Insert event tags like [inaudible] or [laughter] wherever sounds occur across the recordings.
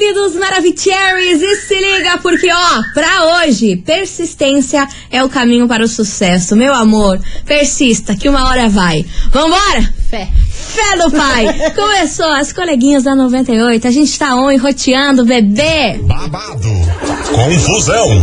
queridos Maravicheries, e se liga porque, ó, pra hoje, persistência é o caminho para o sucesso. Meu amor, persista, que uma hora vai. Vambora? Fé. Fé do pai! [laughs] Começou as coleguinhas da 98, a gente tá on roteando, bebê! Babado, confusão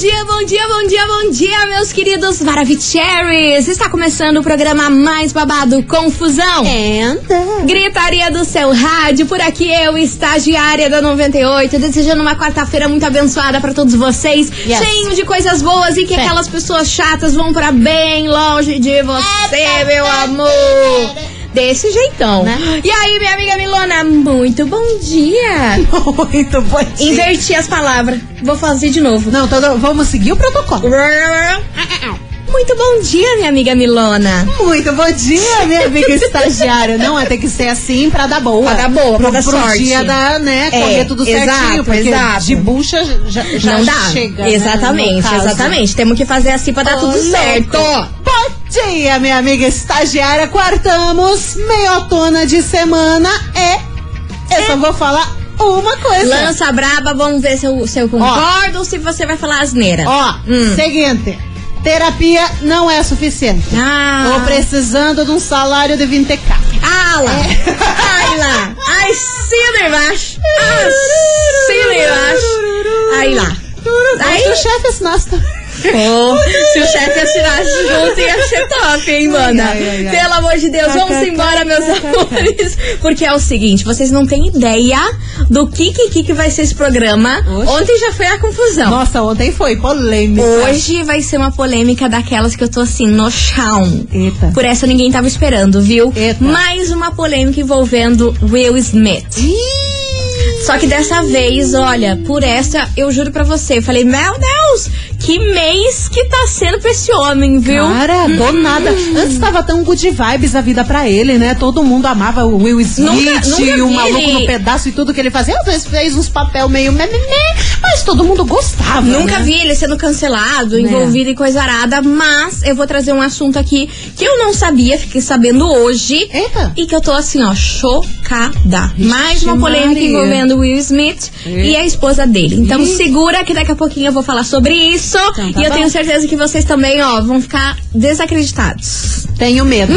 Bom dia, bom dia, bom dia, bom dia, meus queridos Maravicheries! Está começando o programa mais babado Confusão. Anda. Gritaria do seu rádio, por aqui eu, estagiária da 98, desejando uma quarta-feira muito abençoada pra todos vocês, Yes. cheio de coisas boas e que Fé. aquelas pessoas chatas vão pra bem longe de você, meu amor. Desse jeitão. Né? E aí, minha amiga Milona, muito bom dia. [laughs] Muito bom dia. Inverti as palavras. Vou fazer de novo. Não, todo- vamos seguir o protocolo. Muito bom dia, minha amiga Milona. Muito bom dia, minha amiga [laughs] estagiária. Não, é ter que ser assim pra dar boa. Pra dar boa, pra pro, dar pro sorte. dia da, né, É, correr tudo exato, certinho. Porque exato. de bucha já, já Não dá. chega. né, exatamente, caso. exatamente. Temos que fazer assim pra dar Ô, tudo louco. certo. Bom dia, minha amiga estagiária. Quartamos, meiotona de semana é... Eu só vou falar uma coisa. Lança braba, vamos ver se eu, se eu concordo ou se você vai falar asneira. Ó, Hum. seguinte. Terapia não é suficiente. Ah. Tô precisando de um salário de 20k. Ah lá! Ai lá! Ai, embaixo! Cima embaixo! Aí lá! Aí Aí, o chefe assinasse. Se o chefe assinasse junto, ia ser top, hein, mana? Ai, ai, ai. Pelo amor de Deus, vamos embora, meus amores. Porque é o seguinte, vocês não têm ideia do que que, que vai ser esse programa. Oxe. Ontem já foi a confusão. Nossa, ontem foi polêmica. Hoje vai ser uma polêmica daquelas que eu tô assim, no chão. Eita. Por essa ninguém tava esperando, viu? Eita. Mais uma polêmica envolvendo Will Smith. Só que dessa vez, olha, por essa eu juro pra você, eu falei, meu Deus, que mês que tá sendo pra esse homem, viu? Cara, do nada. Antes tava tão good vibes a vida pra ele, né? Todo mundo amava o Will Smith Nunca- nunca e o maluco ele- no pedaço e tudo que ele fazia. Às vezes fez uns papel meio mememê, mas todo mundo gostava. Nunca né? vi ele sendo cancelado, É. envolvido em coisa arada, mas eu vou trazer um assunto aqui que eu não sabia, fiquei sabendo hoje. Eita. E que eu tô assim, ó, chocada. Mais uma polêmica Maria. envolvendo Will Smith e a esposa dele. Então Ih. segura que daqui a pouquinho eu vou falar sobre isso. Então tá e eu bom. tenho certeza que vocês também, ó, vão ficar desacreditados. Tenho medo.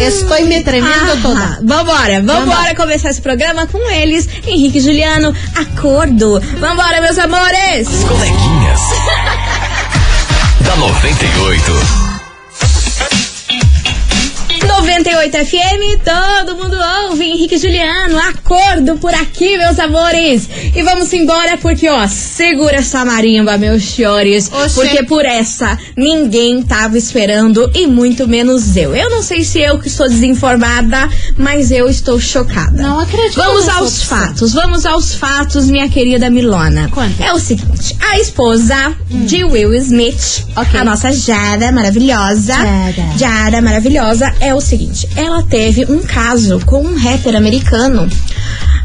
Estou me tremendo Ah, toda. Vambora, vambora começar esse programa com eles. Henrique e Juliano, acordo. Vambora, meus amores! Coleguinhas. [laughs] da 98. 98 FM, todo mundo ouve. Henrique Juliano, acordo por aqui, meus amores. E vamos embora porque, ó, segura essa marimba, meus senhores. Oxê. Porque por essa ninguém tava esperando e muito menos eu. Eu não sei se eu que estou desinformada, mas eu estou chocada. Não acredito Vamos aos opção. fatos, vamos aos fatos, minha querida Milona. Conta. É o seguinte, a esposa de Will Smith, Ok. a nossa Jada maravilhosa, Jada. Jada maravilhosa, é o seguinte, ela teve um caso com um rapper americano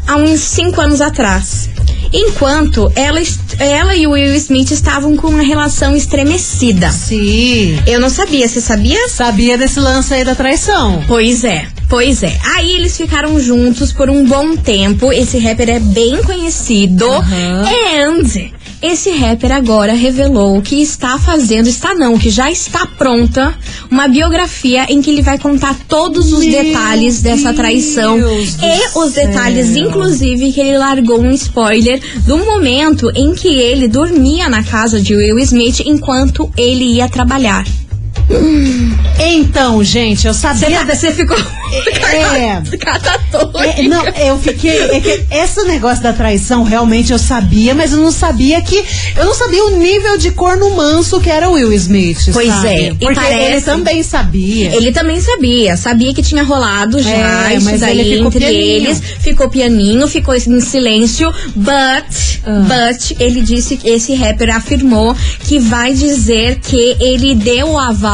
há uns cinco anos atrás. Enquanto ela, ela e o Will Smith estavam com uma relação estremecida. Sim. Eu não sabia, você sabia? Sabia desse lance aí da traição. Pois é, pois é. Aí eles ficaram juntos por um bom tempo. Esse rapper é bem conhecido. Aham. And esse rapper agora revelou que está fazendo, está não, que já está pronta uma biografia em que ele vai contar todos os Meu detalhes dessa traição Deus e os detalhes, céu. inclusive, que ele largou um spoiler do momento em que ele dormia na casa de Will Smith enquanto ele ia trabalhar. Então, gente, eu sabia você ficou. É. [laughs] Catatônica. É, não, eu fiquei. É que esse negócio da traição realmente eu sabia, mas eu não sabia que. Eu não sabia o nível de corno manso que era o Will Smith. Pois sabe? é, e Porque parece- ele também sabia. Ele também sabia, sabia que tinha rolado já É, mas daí ele ficou entre pianinho. eles, ficou pianinho, ficou em silêncio, but, Ah. but, ele disse, que esse rapper afirmou que vai dizer que ele deu o aval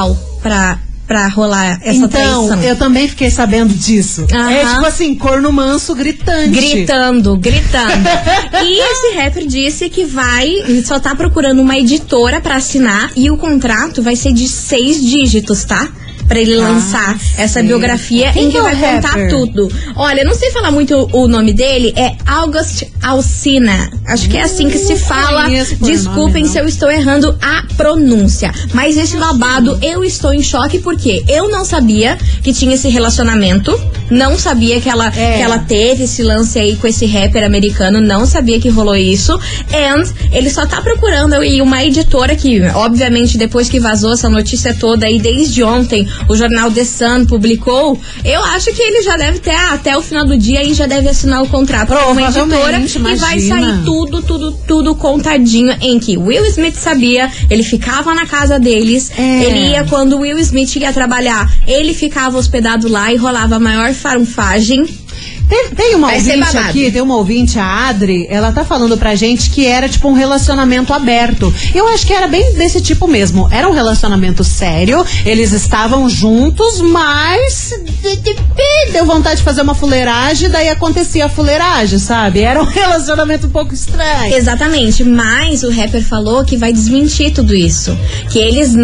pra, pra rolar essa então, traição. eu também fiquei sabendo disso. É tipo assim, corno manso gritante. Gritando, gritando. [laughs] e esse rapper disse que vai, só tá procurando uma editora pra assinar e o contrato vai ser de seis dígitos, tá? Pra ele lançar essa biografia Quem em que é vai contar rapper? tudo. Olha, não sei falar muito o nome dele, é August Alsina. Acho que é assim que se Não fala. Desculpem nome, se eu estou errando a pronúncia. Mas esse babado, eu estou em choque porque eu não sabia que tinha esse relacionamento. Não sabia que ela, É. que ela teve esse lance aí com esse rapper americano. Não sabia que rolou isso. And ele só tá procurando aí uma editora que, obviamente, depois que vazou essa notícia toda aí, desde ontem, o jornal The Sun publicou. Eu acho que ele já deve ter, ah, até o final do dia aí, já deve assinar o contrato com uma editora. Provavelmente, E vai imagina. sair tudo, tudo, tudo contadinho em que Will Smith sabia, ele ficava na casa deles, É. ele ia quando Will Smith ia trabalhar, ele ficava hospedado lá e rolava a maior farunfagem. Tem, tem uma Vai ouvinte aqui, tem uma ouvinte, a Adri, ela tá falando pra gente que era tipo um relacionamento aberto. Eu acho que era bem desse tipo mesmo. Era um relacionamento sério, eles estavam juntos, mas de- de- deu vontade de fazer uma fuleiragem, daí acontecia a fuleiragem, sabe? Era um [laughs] relacionamento um pouco estranho. Exatamente, mas o rapper falou que vai desmentir tudo isso. Que eles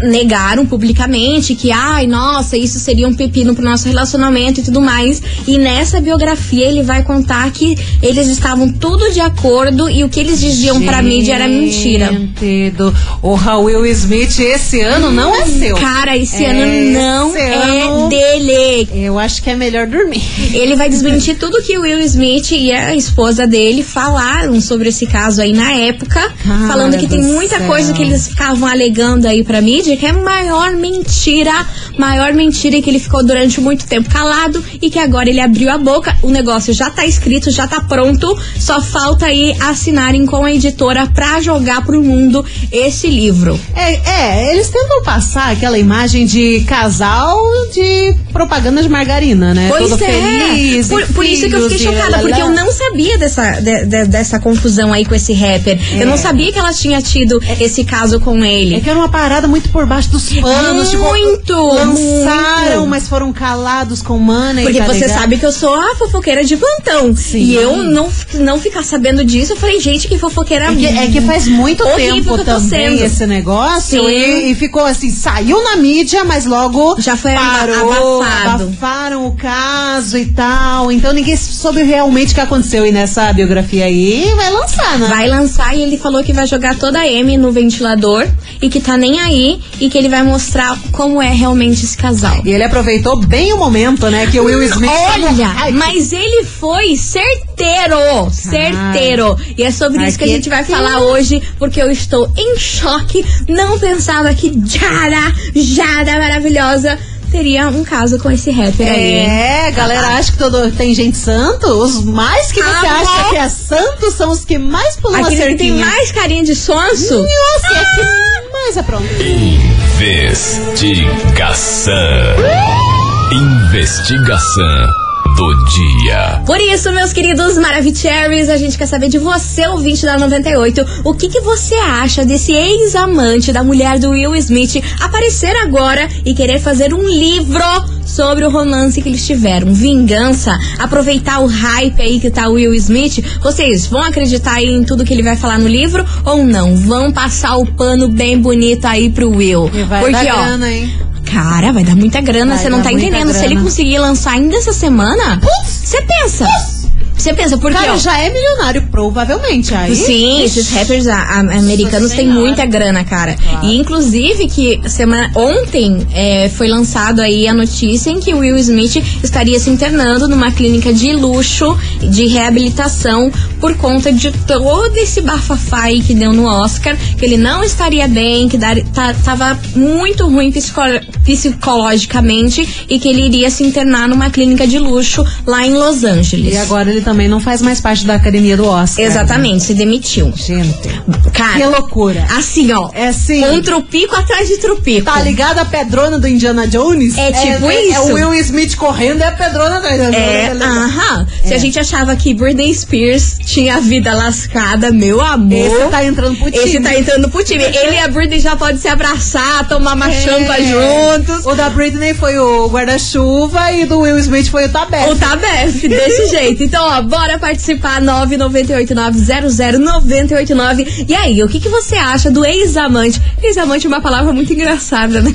negaram publicamente que, ai, nossa, isso seria um pepino pro nosso relacionamento e tudo mais. E nessa biografia ele vai contar que eles estavam tudo de acordo e o que eles diziam pra mídia era mentira. Gente do- O Will Smith esse ano não é seu. Cara, esse É, ano não esse é ano- dele. Eu acho que é melhor dormir. Ele vai desmentir tudo que o Will Smith e a esposa dele falaram sobre esse caso aí na época, Cara falando que tem muita céu. coisa que eles ficavam alegando aí pra mídia, que é maior mentira, maior mentira que ele ficou durante muito tempo calado e que agora ele abriu a boca, o negócio já tá escrito, já tá pronto, só falta aí assinarem com a editora pra jogar pro mundo esse livro. É, é, eles tentam passar aquela imagem de casal de propaganda de margarina, né? Pois Todo é. feliz. Por, por isso que eu fiquei chocada, porque eu não sabia dessa, de- de- dessa confusão aí com esse rapper. Eu não sabia que ela tinha tido esse caso com É ele. que era uma parada muito por baixo dos panos. tipo, Muito, lançaram, muito. mas foram calados com money. Porque tá você ligado? sabe que eu sou a fofoqueira de plantão. Sim. E eu não, não ficar sabendo disso, eu falei, gente, que fofoqueira É que, é que faz muito tempo que eu tô também sendo. esse negócio e, e ficou assim, saiu na mídia, mas logo Já foi parou, abafado. abafaram o caso e tal. Então ninguém soube realmente o que aconteceu e nessa biografia aí vai lançar, né? Vai lançar e ele falou que vai jogar toda a M no ventilador e que tá nem aí e que ele vai mostrar como é realmente esse casal. E ele aproveitou bem o momento, né? Que o Will Smith. Olha, Ai, mas ele foi certeiro, certeiro. E é sobre Ai, isso que a que gente vai tudo. falar hoje, porque eu estou em choque. Não pensava que Jara, Jara maravilhosa, teria um caso com esse rapper aí. É, galera acha que todo, tem gente santo. Os mais que você Ah, acha bom. que é santo são os que mais pulam a Aquele que tem cerquinha. mais carinha de sonso. Nossa, é que mais apronta. Investigação. Investigação do dia. Por isso, meus queridos Maravicheries, a gente quer saber de você, ouvinte da 98, o que, que você acha desse ex-amante da mulher do Will Smith aparecer agora e querer fazer um livro sobre o romance que eles tiveram. Vingança, aproveitar o hype aí que tá o Will Smith. Vocês vão acreditar aí em tudo que ele vai falar no livro ou não? Vão passar o pano bem bonito aí pro Will. E vai Porque, dar ó, grana, hein? Cara, vai dar muita grana, Vai você não tá entendendo. Se ele grana. conseguir lançar ainda essa semana, você pensa. Você pensa, porque, Cara, ó, já é milionário, provavelmente. Aí, Sim, esses rappers a- a- americanos têm muita grana, cara. Claro. E inclusive que semana ontem é, foi lançado aí a notícia em que o Will Smith estaria se internando numa clínica de luxo de reabilitação por conta de todo esse bafafá aí que deu no Oscar, que ele não estaria bem, que dar, tá- tava muito ruim psico- psicologicamente e que ele iria se internar numa clínica de luxo lá em Los Angeles. E agora ele também não faz mais parte da academia do Oscar. Exatamente, se demitiu. Gente, Cara, que loucura. Assim, ó. É assim. Um trupico atrás de trupico. Tá ligado a pedrona do Indiana Jones? É tipo é, isso. É o Will Smith correndo e a pedrona atrás. É, aham. Se a gente achava que Britney Spears tinha a vida lascada, meu amor. Esse tá entrando pro time. Esse tá entrando pro time. Ele e a Britney já podem se abraçar, tomar uma É. champa juntos. O da Britney foi o guarda-chuva e do Will Smith foi o tabete. O Tabef, desse [laughs] jeito. Então, ó, bora participar. 998900989. E aí, o que, que você acha do ex-amante? Ex-amante é uma palavra muito engraçada, né?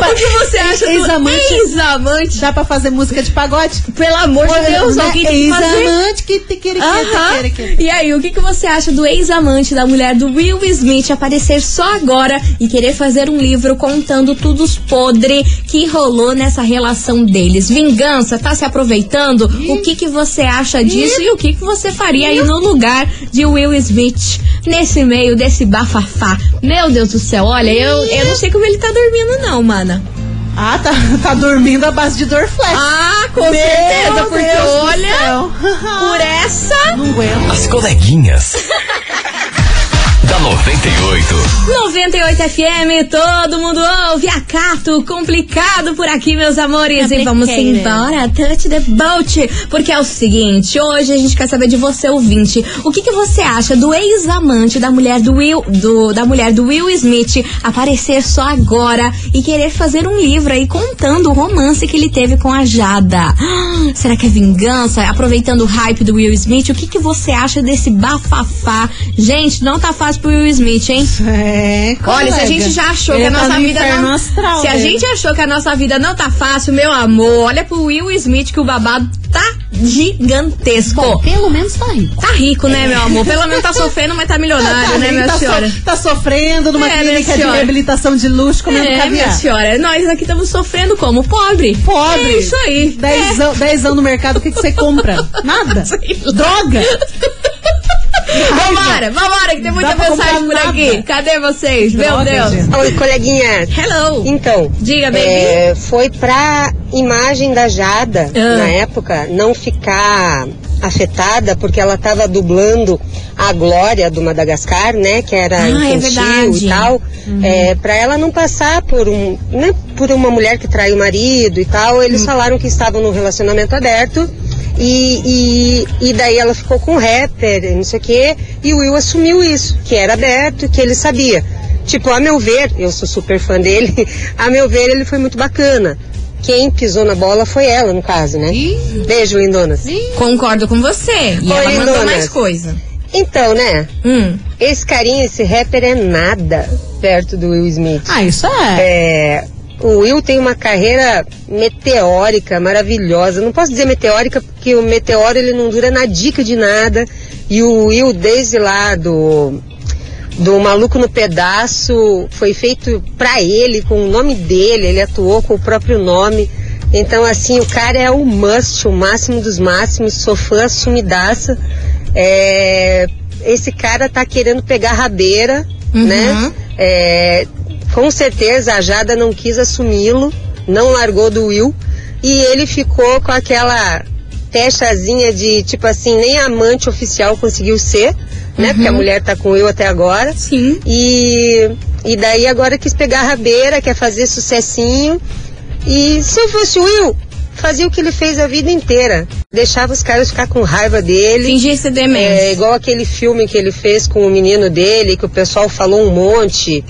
O que você acha do Ex-amante- ex-amante? Dá pra fazer música de pagode? Pelo amor de Deus, Né? alguém tem que fazer. Ex-amante que te queira, Aham. que te E aí, o que, que você acha do ex-amante da mulher do Will Smith aparecer só agora e querer fazer um livro contando tudo os podre que rolou nessa relação deles? Vingança, tá se aproveitando? O que, que você acha disso e o que, que você faria aí no lugar de Will Smith nesse meio desse bafafá? Meu Deus do céu, olha, eu, eu não sei como ele tá dormindo, não, mana. Ah, tá, tá dormindo à base de Dorflex. Ah, com Meu certeza, porque Deus olha, por essa. Não aguento. As coleguinhas. [laughs] da 98. 98 FM, todo mundo ouve. Acato complicado por aqui, meus amores. E vamos embora, touch the boat. Porque é o seguinte, hoje a gente quer saber de você, ouvinte. O que, que você acha do ex-amante da mulher do Will, do, da mulher do Will Smith aparecer só agora e querer fazer um livro aí contando o romance que ele teve com a Jada? Ah, [gasps] Será que é vingança? Aproveitando o hype do Will Smith, o que, que você acha desse bafafá? Gente, não tá fácil pro Will Smith, hein? É, Olha, se a colega. gente já achou Ele que a tá nossa no vida não. astral se a gente achou que a nossa vida não tá fácil, meu amor, olha pro Will Smith que o babado tá gigantesco. Bom, pelo menos tá rico. Tá rico, né, meu amor? Pelo menos tá sofrendo, mas tá milionário, [laughs] Tá né, rico, minha tá, so- senhora? tá sofrendo numa É, minha clínica de reabilitação de luxo comendo É, minha caviar. senhora, nós aqui estamos sofrendo como? Pobre. Pobre. É isso aí. Dez, anos, dez anos no mercado, o que, que você compra? [laughs] Nada. Droga. [laughs] Vambora, vambora, que tem muita mensagem por comprar aqui. nada. Cadê vocês? Droga, meu Deus. gente. Oi, coleguinha. Hello. Então, Diga, baby. é, foi pra imagem da Jada, Ah. na época, não ficar afetada, porque ela tava dublando a Glória do Madagascar, né? Que era Ah, é infantil verdade. e tal. É, pra ela não passar por um, né, por uma mulher que trai o marido e tal, eles falaram que estavam num relacionamento aberto. E, e, e daí ela ficou com o rapper, e não sei o quê, e o Will assumiu isso, que era aberto, que ele sabia. Tipo, a meu ver, eu sou super fã dele, [laughs] a meu ver ele foi muito bacana. Quem pisou na bola foi ela, no caso, né? Beijo, lindonas. Concordo com você. E Oi, ela mandou lindonas. mais coisa. Então, né? Hum. Esse carinha, esse rapper é nada perto do Will Smith. Ah, isso é. É, o Will tem uma carreira meteórica, maravilhosa. Não posso dizer meteórica porque o meteoro ele não dura na dica de nada. E o Will, desde lá do, do Maluco no Pedaço, foi feito pra ele, com o nome dele, ele atuou com o próprio nome. Então, assim, o cara é o must, o máximo dos máximos, sou fã assumidaça. É, esse cara tá querendo pegar rabeira, Uhum. né? É, com certeza a Jada não quis assumi-lo, não largou do Will e ele ficou com aquela testazinha de tipo assim, nem amante oficial conseguiu ser, né? Porque a mulher tá com o Will até agora. Sim. E, e daí agora quis pegar a rabeira, quer fazer sucessinho. E se eu fosse o Will, fazia o que ele fez a vida inteira. Deixava os caras ficar com raiva dele. Fingir ser É demência. igual aquele filme que ele fez com o menino dele, que o pessoal falou um monte.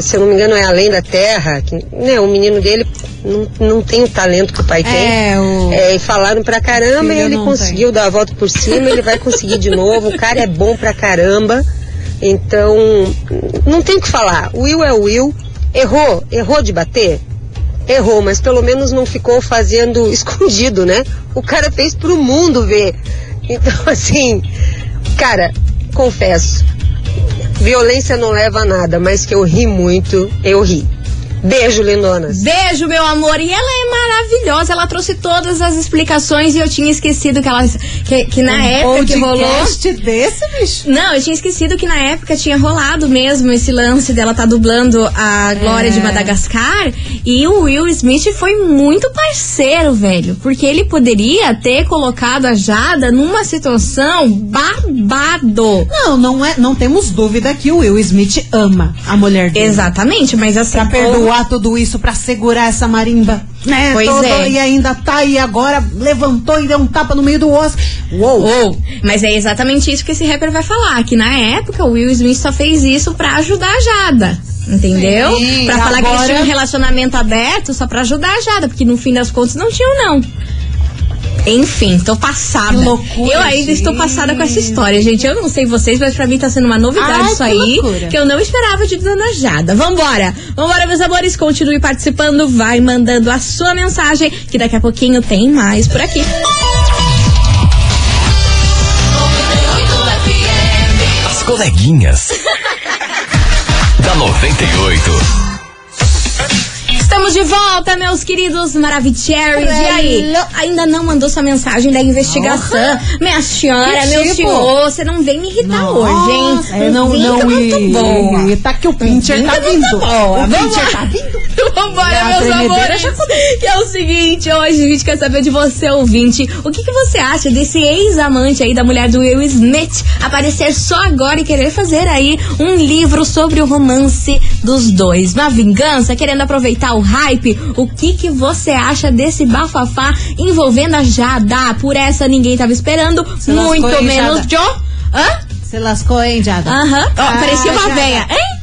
Se eu não me engano, é Além da Terra. Que, né, o menino dele não, não tem o talento que o pai tem. É, o. É, e falaram pra caramba e ele conseguiu dar a volta por cima, ele vai conseguir de novo. O cara é bom pra caramba. Então, não tem o que falar. Will é Will. Errou, errou de bater? Errou, mas pelo menos não ficou fazendo [laughs] escondido, né? O cara fez pro mundo ver Então, assim, cara, confesso, violência não leva a nada, mas que eu ri muito, eu ri. Beijo, lindonas. Beijo, meu amor. E ela é maravilhosa. Ela trouxe todas as explicações e eu tinha esquecido que ela. Que, que na época que rolou. desse, bicho. Não, eu tinha esquecido que na época tinha rolado mesmo esse lance dela tá dublando a Glória É. de Madagascar. E o Will Smith foi muito parceiro, velho. Porque ele poderia ter colocado a Jada numa situação babado. Não, não, é, não temos dúvida que o Will Smith ama a mulher dele. Exatamente, mas assim. Pra perdoar tudo isso, pra segurar essa marimba, né? Pois toda, é. E ainda tá aí agora, levantou e deu um tapa no meio do osso. Uou! Ou, mas é exatamente isso que esse rapper vai falar, que na época o Will Smith só fez isso pra ajudar a Jada. Entendeu? Sim, pra falar que eles agora- tinham um relacionamento aberto só pra ajudar a Jada, porque no fim das contas não tinham, não. Enfim, tô passada. Que loucura, eu ainda estou gente. passada com essa história, gente. Eu não sei vocês, mas pra mim tá sendo uma novidade Ai, isso que aí. loucura. Que eu não esperava de Dona Jada. Vambora! Vambora, meus amores. Continue participando, vai mandando a sua mensagem, que daqui a pouquinho tem mais por aqui. As coleguinhas. [laughs] da 98. Estamos de volta, meus queridos Maravicheries. E aí? Ainda não mandou sua mensagem da investigação? Minha senhora, Que meu tipo? senhor, você não vem me irritar hoje, hein? Nossa, é, não, Vinca não, muito e, boa. e tá que o pincher tá Vinca vindo. muito boa. O Vamos pincher lá. tá vindo. Vambora, A meus amores. Que é o seguinte, hoje a gente quer saber de você, ouvinte. O que, que você acha desse ex-amante aí da mulher do Will Smith aparecer só agora e querer fazer aí um livro sobre o romance dos dois? Uma vingança, querendo aproveitar o hype? O que, que você acha desse bafafá envolvendo a Jada? Por essa ninguém tava esperando, muito menos? Joe. Hã? Você lascou, hein, Jada? Aham. Ó, Ah, parecia uma Jada. véia, hein?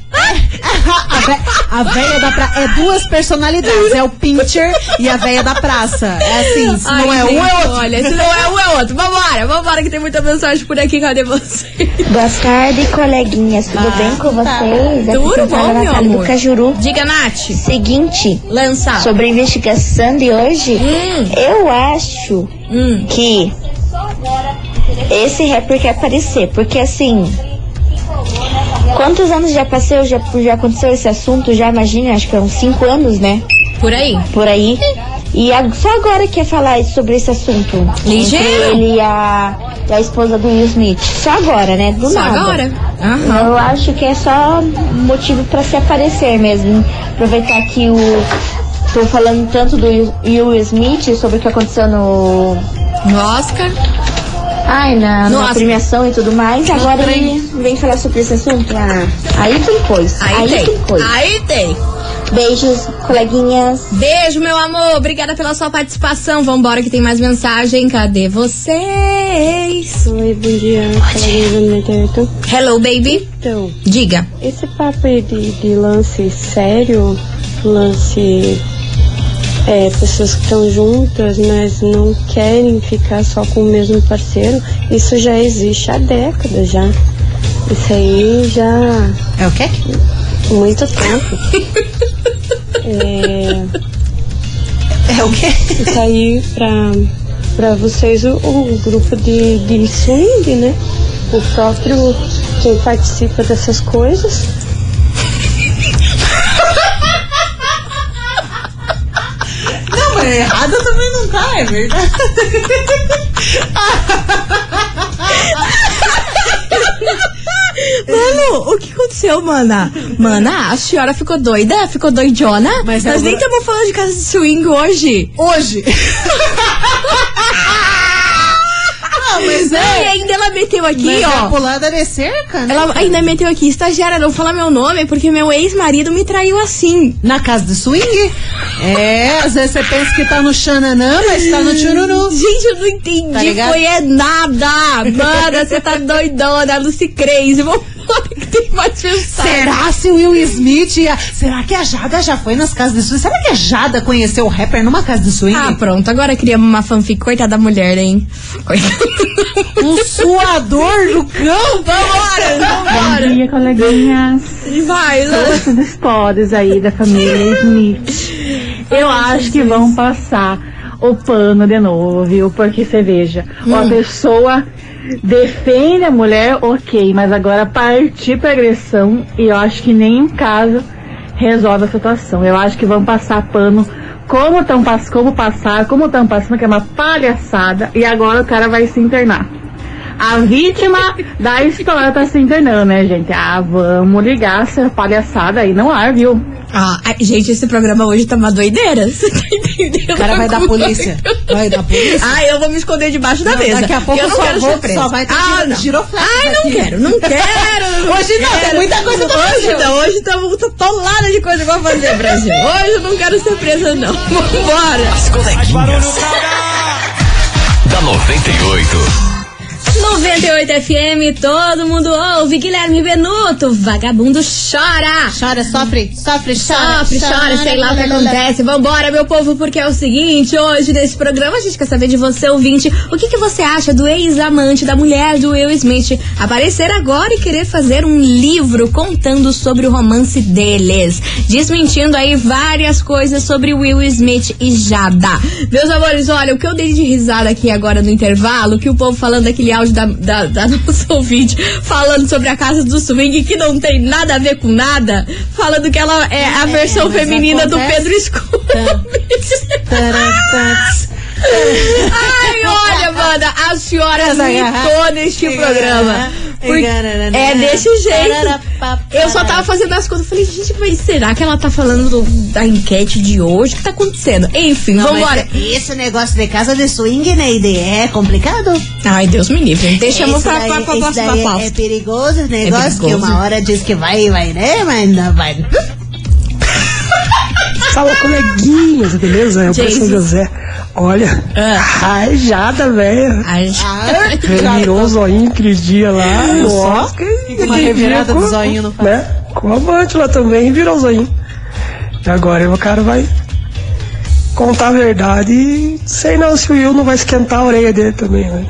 [laughs] A vé- A véia da praça. É duas personalidades. É o pincher e a véia da praça. É assim, se não Ai, é um, gente, é outro. Olha, se não é um, é outro. Vambora, vambora, que tem muita mensagem por aqui. Cadê você? Boa tarde, coleguinhas. Tudo Ah, bem com tá. vocês? Aqui Tudo fala bom, é meu amor? do Cajuru. Diga, Nath. Seguinte, Lança. sobre a investigação de hoje, Hum. eu acho Hum. que esse rapper quer aparecer, porque assim, quantos anos já passou, já, já aconteceu esse assunto, já imagina, acho que é uns 5 anos, né? Por aí. Por aí. E a- só agora quer falar sobre esse assunto. Ligeiro. Entre ele e a, e a esposa do Will Smith. Só agora, né? Do Só nada. agora. Aham. Eu acho que é só motivo pra se aparecer mesmo. Aproveitar que o. Tô falando tanto do Will Smith sobre o que aconteceu no. No Oscar. Ai, na, No na premiação e tudo mais. Agora trem. ele vem falar sobre esse assunto. Ah, aí tem coisa. Aí, Aí, tem. tem coisa. Aí tem. Beijos, coleguinhas. Beijo, meu amor. Obrigada pela sua participação. Vambora que tem mais mensagem. Cadê vocês? Oi, bom dia. Do 98. Hello, baby. Então, Diga. esse papo aí de, de lance sério, lance. É, pessoas que estão juntas, mas não querem ficar só com o mesmo parceiro, isso já existe há décadas já. Isso aí já É o quê? muito tempo. É, [laughs] É o quê? isso aí pra, pra vocês o, o grupo de, de swing, né? O próprio quem participa dessas coisas. Mas errada também não tá, é verdade. Mano, o que aconteceu, mana? Mana, a senhora ficou doida? Ficou doidona? Mas Nós agora- nem estamos falando de casa de swing hoje. Hoje. [laughs] Não, mas E é. ainda ela meteu aqui, Mas é a ó. pulada de cerca, né? Ela ainda meteu aqui, estagiária, não fala meu nome, porque meu ex-marido me traiu assim. Na casa do swing? É, às vezes você pensa que tá no xananã, mas tá no chururu. Gente, eu não entendi. Tá foi é nada. Mano, você tá doidona, Lucy Crazy. Vamos Será se o Will Smith ia... Será que a Jada já foi nas casas de swing? Será que a Jada conheceu o rapper numa casa de swing? Ah, pronto. Agora criamos uma fanfic. Coitada da mulher, hein? Coitada. Um suador do cão? Vambora, vambora. dia, coleguinhas. Vai, Lu. Esses podes aí da família Smith. Eu acho que vão passar o pano de novo, viu? Porque você veja, Hum. a pessoa defende a mulher, ok, mas agora partir pra agressão e eu acho que nem em casa resolve a situação. Eu acho que vão passar pano como estão como passar, como estão passando, que é uma palhaçada, e agora o cara vai se internar. A vítima da história tá se internando, né, gente? Ah, vamos ligar essa palhaçada aí no ar, viu? Ah, gente, esse programa hoje tá uma doideira. [laughs] Você tá? [laughs] O cara vai dar polícia. Vai dar polícia. Ai, eu vou me esconder debaixo da Não, mesa. daqui a pouco eu não só quero vou- ser presa. só vai ter ah, giro- não. giroflex Ai, não aqui. quero, não [laughs] quero. Hoje não, tem muita coisa pra Hoje fazer. não, hoje tá muito tolada de coisa pra fazer, Brasil. Hoje eu não quero ser presa, não. Vambora. As coleguinhas. Da 98. 98 FM, todo mundo ouve. Guilherme Benuto, vagabundo chora. Chora, sofre, sofre, chora. Sofre, chora, sei lá o que acontece. Vambora, meu povo, porque é o seguinte: hoje nesse programa a gente quer saber de você, ouvinte, o que, que você acha do ex-amante da mulher do Will Smith aparecer agora e querer fazer um livro contando sobre o romance deles, desmentindo aí várias coisas sobre Will Smith e Jada. Meus amores, olha, o que eu dei de risada aqui agora no intervalo, que o povo falando daquele áudio da, da, da nossa ouvinte, [laughs] falando sobre a casa do swing, que não tem nada a ver com nada, falando que ela é a versão mas feminina do acontece. Pedro Escuro. Tarantats. [laughs] Ai, olha, Wanda, a senhora mitou neste programa. Porque é desse jeito. Eu só tava fazendo as contas. Falei, gente, mas será que ela tá falando do- da enquete de hoje? O que tá acontecendo? Enfim, Não, vambora. Esse negócio de casa de swing, né, é complicado. Ai, Deus me livre. Deixamos Esse pra, daí- pra, pra daí é-. É perigoso esse negócio, que perigoso. uma hora diz que vai, vai, né, mas não vai. Fala, coleguinhas, beleza? É o Jesus. professor José. Olha, Ah. rajada, velho. Ai, [laughs] Revirou o zoinho aquele dia lá. Nossa, Uma revirada do zoinho faz. Né? Com a lá também, virou o zoinho. E agora o cara vai contar a verdade e sei não se o Will não vai esquentar a orelha dele também, né?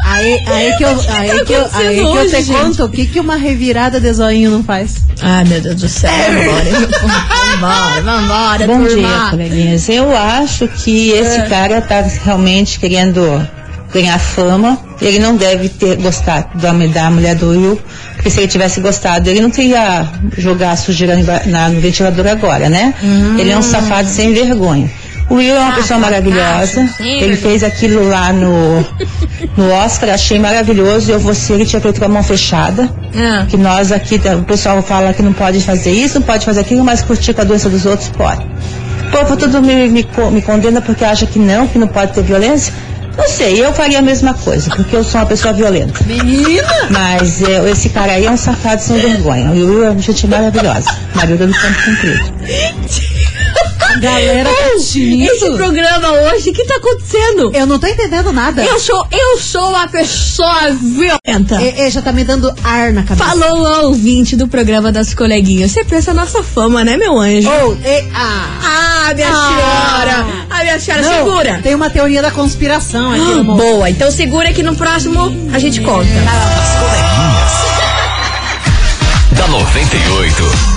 Aí, aí que eu, [laughs] aí que eu, aí que eu te gente? conto o que, que uma revirada de zoinho não faz. Ai, meu Deus do céu. Vambora, vambora, vambora, Bom turma. dia, coleguinhas. Eu acho que esse cara tá realmente querendo ganhar fama. Ele não deve ter gostado da, da mulher do Will, porque se ele tivesse gostado, ele não teria jogar a sujeira emba- na- no ventilador agora, né? Ele é um safado sem vergonha. O Will é uma pessoa maravilhosa. sem Ele fez aquilo lá no, no Oscar, achei maravilhoso. Eu vou ser, ele tinha feito com a mão fechada Ah. que nós aqui, o pessoal fala que não pode fazer isso, não pode fazer aquilo, mas curtir com a doença dos outros pode. O povo tudo me, me, me condena porque acha que não, que não pode ter violência. Não sei, eu faria a mesma coisa, porque eu sou uma pessoa violenta. Menina! Mas é, esse cara aí é um safado sem vergonha. O Will é uma gente maravilhosa. Marido do tempo cumprido. A galera tá Esse programa hoje, o que tá acontecendo? Eu não tô entendendo nada. Eu sou, eu sou uma pessoa violenta. E, e já tá me dando ar na cabeça. Falou o ouvinte do programa das coleguinhas. Você pensa na nossa fama, né, meu anjo? Oh, e, ah. Ah, minha Ah. senhora! Ah, minha senhora, Não, segura! Tem uma teoria da conspiração aqui Ah. Boa, então segura que no próximo a gente conta. As coleguinhas. [laughs] Da 98.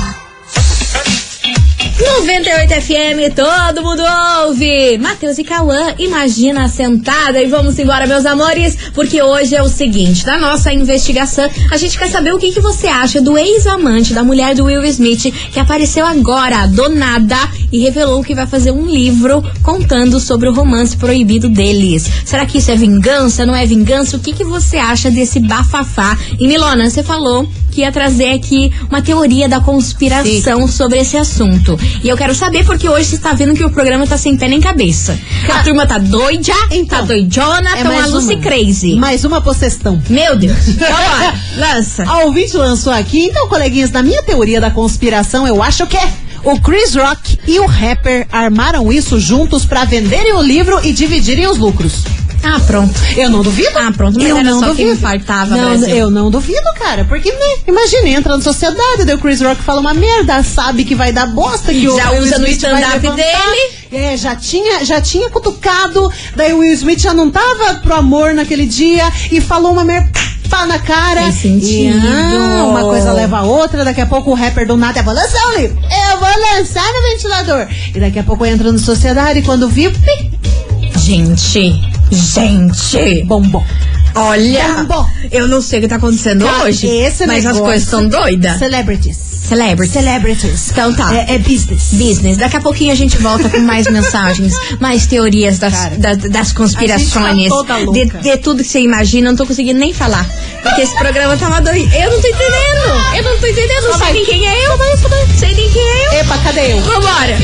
98 FM, todo mundo ouve! Matheus e Cauã, imagina sentada e vamos embora, meus amores, porque hoje é o seguinte: na nossa investigação, a gente quer saber o que, que você acha do ex-amante da mulher do Will Smith, que apareceu agora, do nada, e revelou que vai fazer um livro contando sobre o romance proibido deles. Será que isso é vingança? Não é vingança? O que, que você acha desse bafafá? E Milona, você falou que ia trazer aqui uma teoria da conspiração sobre esse assunto. E eu quero saber porque hoje você está vendo que o programa tá sem pé nem cabeça. A turma tá doida, tá doidona, É tão a Lucy uma. Crazy. Mais uma possessão. Meu Deus. [laughs] Vambora, lança. A ouvinte lançou aqui, então, coleguinhas, na minha teoria da conspiração, eu acho que é. O Chris Rock e o rapper armaram isso juntos pra venderem o livro e dividirem os lucros. Ah, pronto. Eu não duvido. Ah, pronto, mas eu não duvido. faltava, não, Brasil. Eu não duvido, cara. Porque, né, imagine, entra na sociedade, daí o Chris Rock fala uma merda, sabe que vai dar bosta, que o Já Will usa no stand-up dele. É, já tinha, já tinha cutucado, daí o Will Smith já não tava pro amor naquele dia e falou uma merda. pá na cara. E, ah, uma coisa leva a outra, daqui a pouco o rapper do nada vai lançar um livro. Eu vou lançar no ventilador. E daqui a pouco entra no sociedade e quando pi, Gente, gente. bombom. Olha, Bombom. eu não sei o que tá acontecendo Cara, hoje, esse mas as negócio- coisas estão doidas. Celebrities. Celebrity. Celebrities. Então tá. É, é business. Business. Daqui a pouquinho a gente volta com mais [laughs] mensagens, mais teorias das, Cara, da- das conspirações, a gente tá toda de, louca. de tudo que você imagina. Não tô conseguindo nem falar. Porque esse programa tava doido. Eu não tô entendendo. Eu não tô entendendo. Não sei nem quem é eu. Não sei nem quem é eu. Epa, cadê eu? Vambora.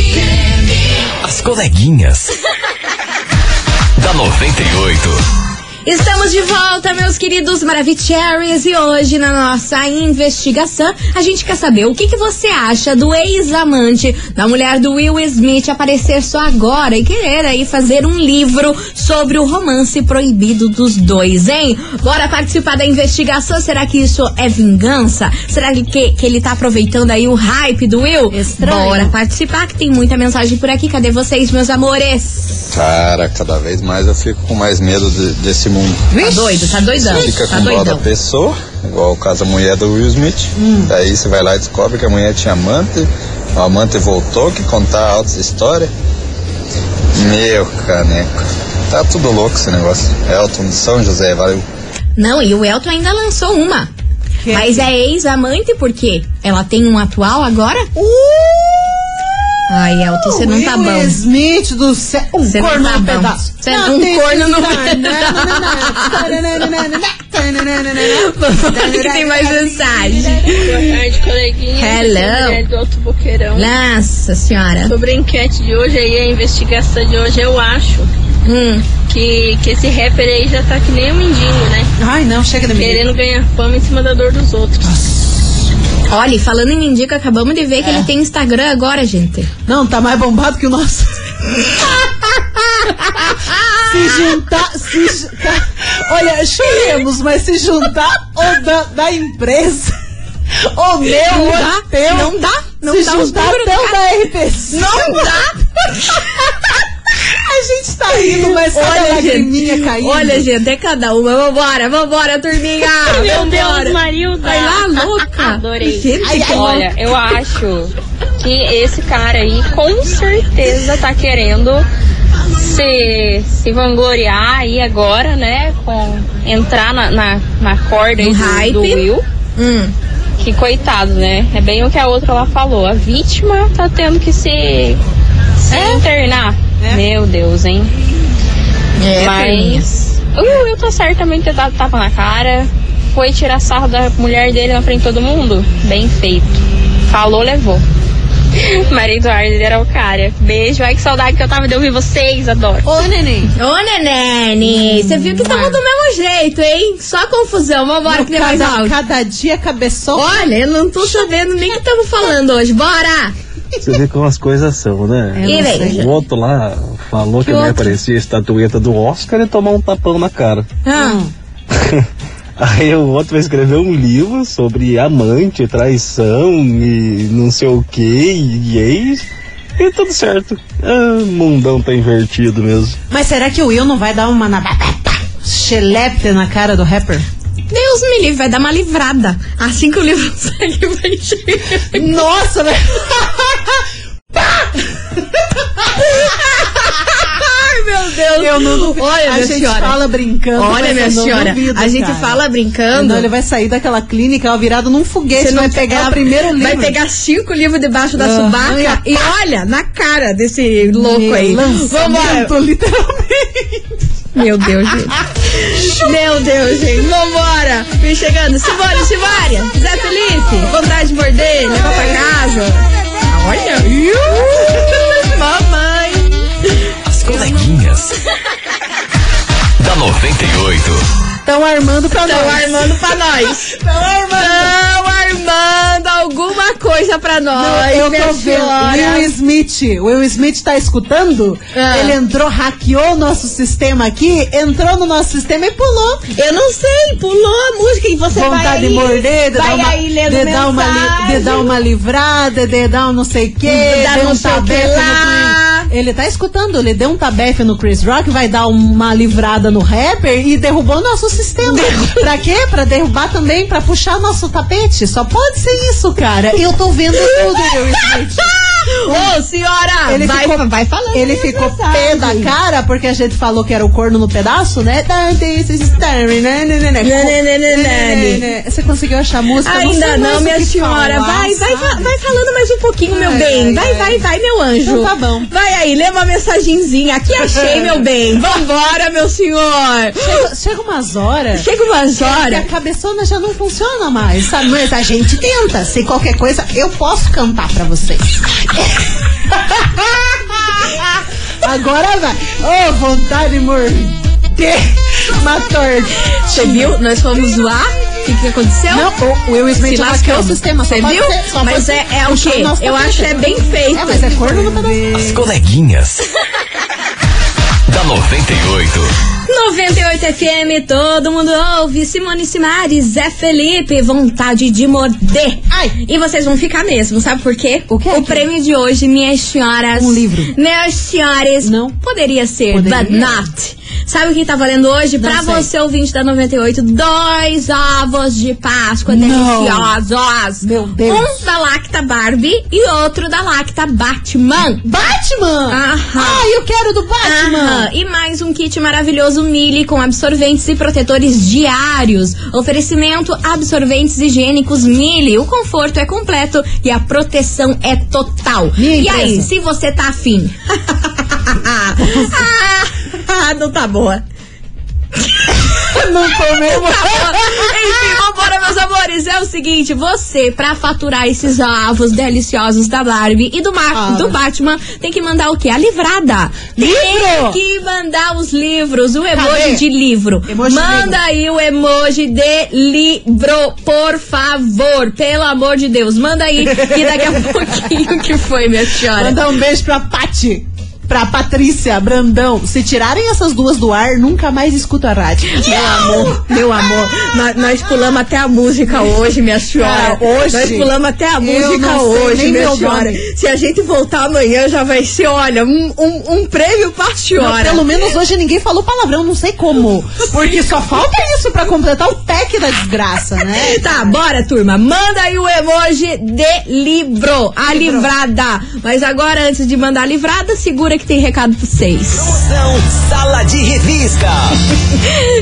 As coleguinhas. [laughs] da 98. Estamos de volta, meus queridos Maravicheries, e hoje na nossa investigação a gente quer saber o que, que você acha do ex-amante da mulher do Will Smith aparecer só agora e querer aí fazer um livro sobre o romance proibido dos dois, hein? Bora participar da investigação? Será que isso é vingança? Será que, que ele tá aproveitando aí o hype do Will? Estranho. Bora participar que tem muita mensagem por aqui. Cadê vocês, meus amores? Cara, cada vez mais eu fico com mais medo de- desse mundo. Tá doido, tá doidão. Fica Tá com dó da doidão. pessoa, igual o caso da mulher do Will Smith. Daí você vai lá e descobre que a mulher tinha amante, o amante voltou, que contar altas histórias. Meu caneco. Tá tudo louco esse negócio. Elton de São José, valeu. Não, e o Elton ainda lançou uma. Que- Mas é ex-amante por quê? Ela tem um atual agora? Ai, Elton, você não tá bom. Smith do céu. Um Você não corno tá no bom. pedaço. Você não- um corno no Vamos que tem mais mensagem. Boa tarde, coleguinha. Hello. Do Alto Boqueirão. Nossa senhora. Sobre a enquete de hoje aí, a investigação de hoje, eu acho Hum, que, que esse rapper aí já tá que nem um mendigo, né? Ai, não, chega mim. Querendo ganhar fama em cima da dor dos outros. Olha, falando em mendigo, acabamos de ver que ele tem Instagram agora, gente. Não, tá mais bombado que o nosso. [laughs] se juntar. Se, tá- olha, choremos, mas se juntar o da, da empresa, o meu, Não o dá, teu. não dá, não se dá juntar o da RPC. Não dá! [laughs] A gente tá rindo, mas olha a lagriminha gente, caindo. olha, gente, é cada uma. Vambora, vambora, turminha! [laughs] Meu vambora. Deus, Marilda! Vai lá, louca! Adorei. Gente, Ai, ai, Olha, eu acho que esse cara aí com certeza tá querendo se, se vangloriar aí agora, né? Com entrar na, na, na corda do, hype. do Will. Hum. Que coitado, né? É bem o que a outra lá falou. A vítima tá tendo que se, se internar. É. Meu Deus, hein? É, turminha. Mas o Will tá certo também ter dado tapa na cara. Foi tirar sarro da mulher dele na frente de todo mundo. Bem feito. Falou, levou. [laughs] Maria Eduardo era o cara. Beijo. Ai, que saudade que eu tava de ouvir vocês. Adoro. Ô, neném. Ô, Nenene, você viu que tamo do mesmo jeito, hein? Só confusão. Vambora que tem mais cada, áudio. cada dia cabeçou. Olha, eu não tô sabendo nem o que estamos falando hoje. Bora! Você vê como as coisas são, né? E. O outro lá falou que, a mulher outro? parecia a estatueta do Oscar e tomou um tapão na cara. Ah, [laughs] Aí o outro vai escrever um livro sobre amante, traição e não sei o que, e ex. E tudo certo. Ah, o mundão tá invertido mesmo. Mas será que o Will não vai dar uma na... Xelepe na cara do rapper? Deus me livre, vai dar uma livrada. Assim que o livro [laughs] sai, vai chegar. Nossa, velho. Ai, meu Deus. Eu não. Olha, a gente senhora. fala brincando. Olha, minha senhora, duvido, a gente cara. fala brincando. Não, ele vai sair daquela clínica ó, virado num foguete. Você vai pegar ela o primeiro livro. Vai pegar cinco livros debaixo da Aham, subaca e- e olha, na cara desse louco Meu aí. Lançamento, Vambora. literalmente. Meu Deus, gente. Meu Deus, gente. Vambora. Vem chegando. Simbora, Simbora. Zé Felipe. Vontade de morder. Levar pra casa. Estão armando pra Estão nós. armando pra nós. [laughs] Estão armando. Estão armando alguma coisa pra Não, nós. eu minha tô vendo. senhora. Will Smith. Will Smith tá escutando? Ah. Ele entrou, hackeou o nosso sistema aqui, entrou no nosso sistema e pulou. Eu não sei, pulou a música e você vai Vontade aí, de morder, de vai dar uma, aí lendo de dar uma, de dar uma livrada, de dar um não sei o quê, Dar de não um o Ele tá escutando, ele deu um tabefe no Chris Rock, vai dar uma livrada no rapper e derrubou nosso sistema. pra quê? Pra derrubar também, pra puxar nosso tapete. Só pode ser isso, cara. Eu tô vendo tudo, Will Smith. [laughs] Ô, senhora! Ele vai, ficou, vai falando. Ele aí, ficou pé da cara porque a gente falou que era o corno no pedaço, né? Você conseguiu achar a música? Ainda não, mais o minha senhora. falar, vai, vai, vai falando mais um pouquinho, meu Ai, bem. ai, vai, ai. vai, vai, meu anjo. Então tá bom. Vai aí, lê uma mensagenzinha. Aqui achei, meu bem. [laughs] Vambora, meu senhor. Chega, chega umas horas. Chega umas horas. a cabeçona já não funciona mais, sabe? Mas a gente tenta. Se qualquer coisa, eu posso cantar pra vocês. [laughs] Agora vai. Ô, vontade de morder uma torta. Você viu? Nós fomos zoar. O que, que aconteceu? Não, o Will Smith lascamos. o sistema. Você viu? ser- Mas pode é, é o quê? Eu acho é bem feito. É, mas é corno no pedaço. As coleguinhas. da 98. 98 FM, todo mundo ouve. Simone Simares, Zé Felipe, vontade de morder. Ai. E vocês vão ficar mesmo, sabe por quê? O quê? O prêmio de hoje, minhas senhoras. Um livro. Minhas senhoras. Não. Poderia ser, Poderia. but not. Sabe o que tá valendo hoje? Não pra sei. você, ouvinte da 98, dois ovos de Páscoa Não. deliciosos. Meu Deus. Um da Lacta Barbie e outro da Lacta Batman. Batman! Aham. Ah, eu quero do Batman! Aham. E mais um kit maravilhoso Mili com absorventes e protetores diários. Oferecimento absorventes higiênicos Mili. O conforto é completo e a proteção é total. Minha e aí, empresa. se você tá afim? [laughs] ah, não tá boa. Não tô mesmo. Enfim, vambora, meus amores. É o seguinte, você, pra faturar esses ovos deliciosos da Barbie e do, Mar Ah. do Batman, tem que mandar o quê? A livrada. Livro? Tem que mandar os livros, o emoji Cadê? de livro. Emoji de Manda livro. aí o emoji de livro, por favor. Pelo amor de Deus. Manda aí, que daqui a [laughs] pouquinho que foi, minha senhora. Mandar um beijo pra Pati. Pra Patrícia Brandão. Se tirarem essas duas do ar, nunca mais escuto a rádio. Meu amor, meu amor, nós, nós pulamos até a música hoje, minha senhora. Cara, hoje? Nós pulamos até a música hoje, minha senhora. nome. Se a gente voltar amanhã, já vai ser, olha, um, um, um prêmio pra Não, senhora. pelo menos hoje ninguém falou palavrão, não sei como. Porque só falta isso pra completar o pack da desgraça, né? [laughs] Tá, bora, turma. Manda aí o emoji de livro, a livrada. Mas agora, antes de mandar a livrada, segura que tem recado pra vocês. Promoção Sala de Revista. [laughs]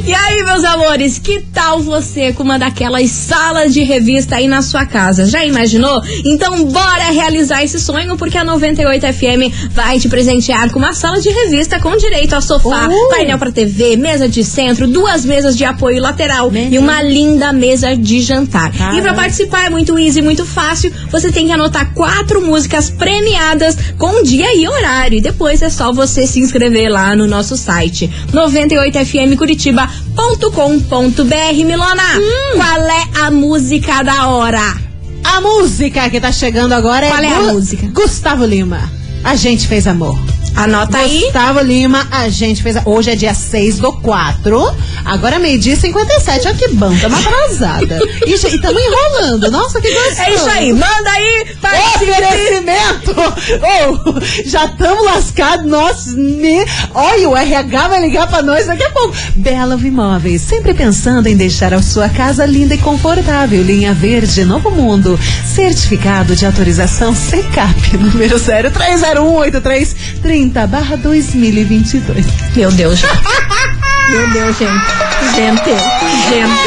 E aí, meus amores, que tal você com uma daquelas salas de revista aí na sua casa? Já imaginou? Então bora realizar esse sonho, porque a 98 FM vai te presentear com uma sala de revista com direito a sofá, Uh! painel pra TV, mesa de centro, duas mesas de apoio lateral e uma linda mesa de jantar. Caramba. E pra participar é muito easy, muito fácil. Você tem que anotar quatro músicas premiadas com dia e horário. E depois é só você se inscrever lá no nosso site 98fmcuritiba.com.br. Milona, Hum. qual é a música da hora? A música que tá chegando agora é. Qual é a música? Gustavo Lima. A gente fez amor. Anota aí. Gustavo Lima, a gente fez. a- Hoje é dia 6 do 4. Agora é meio-dia e 57. Olha que bom, tamo atrasada. e, e tamo enrolando. Nossa, que gostoso. É isso aí, manda aí. Oferecimento! Oh, já estamos lascados, nossa, me... olha, o RH vai ligar pra nós daqui a pouco. Bela Imóveis, sempre pensando em deixar a sua casa linda e confortável. Linha Verde, Novo Mundo, certificado de autorização CECAP, número 03018330 barra 2022. Meu Deus, gente. [laughs] Meu Deus, gente. Gente, gente,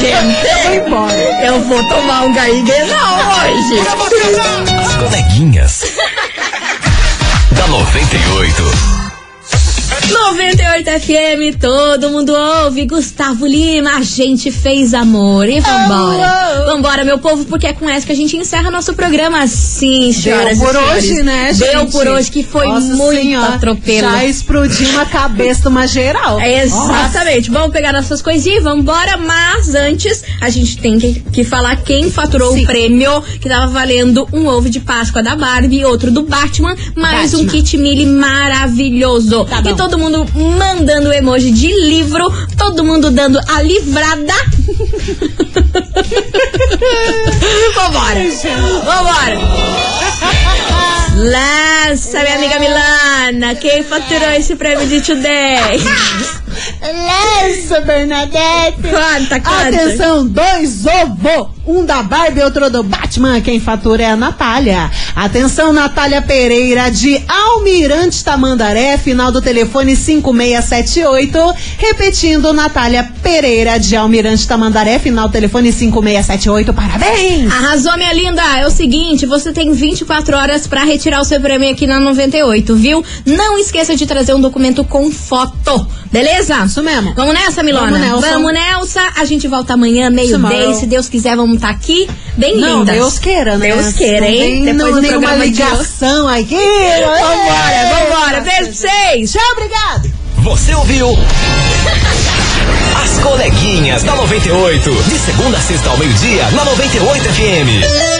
gente. Eu vou embora. Eu vou tomar um gaiguejão hoje. As coleguinhas. [laughs] da 98. 98 FM, todo mundo ouve. Gustavo Lima, a gente fez amor. E vambora. Vambora, meu povo, porque é com essa que a gente encerra nosso programa. Sim, senhoras Deu por senhores. hoje, né, gente? Deu por hoje, que foi Nossa muito Senhora, atropelo. Já explodiu uma cabeça uma geral. É, [laughs] Exatamente. Vamos pegar nossas coisinhas e vamos embora. Mas antes, a gente tem que, que falar quem faturou Sim. o prêmio, que tava valendo um ovo de Páscoa da Barbie, outro do Batman, mais um Batman. kit mili maravilhoso. Tá e bom. Todo mundo mandando emoji de livro, todo mundo dando a livrada. [laughs] Vambora! Vambora! Lança, minha amiga Milana, quem faturou esse prêmio de today? Lança, Bernadette! Conta, conta. Atenção, dois ovos! Um da Barbie e outro do Batman. Quem fatura é a Natália. Atenção, Natália Pereira, de Almirante Tamandaré, final do telefone 5678. Repetindo, Natália Pereira, de Almirante Tamandaré, final do telefone 5678. Parabéns! Arrasou, minha linda. É o seguinte, você tem 24 horas pra retirar o seu prêmio aqui na 98, viu? Não esqueça de trazer um documento com foto, beleza? Isso mesmo. Vamos nessa, Milona? Vamos, Nelson. Vamos, Nelsa. A gente volta amanhã, meio-dia. Se Deus quiser, vamos estar aqui bem Não, lindas. Deus queira, né? Deus queira, Não hein? tem Depois não- do programa de ligação aqui. [laughs] Vambora, vambora. Beijo pra vocês. Tchau, obrigado. Você ouviu? As coleguinhas da 98. De segunda a sexta ao meio-dia, na 98 FM.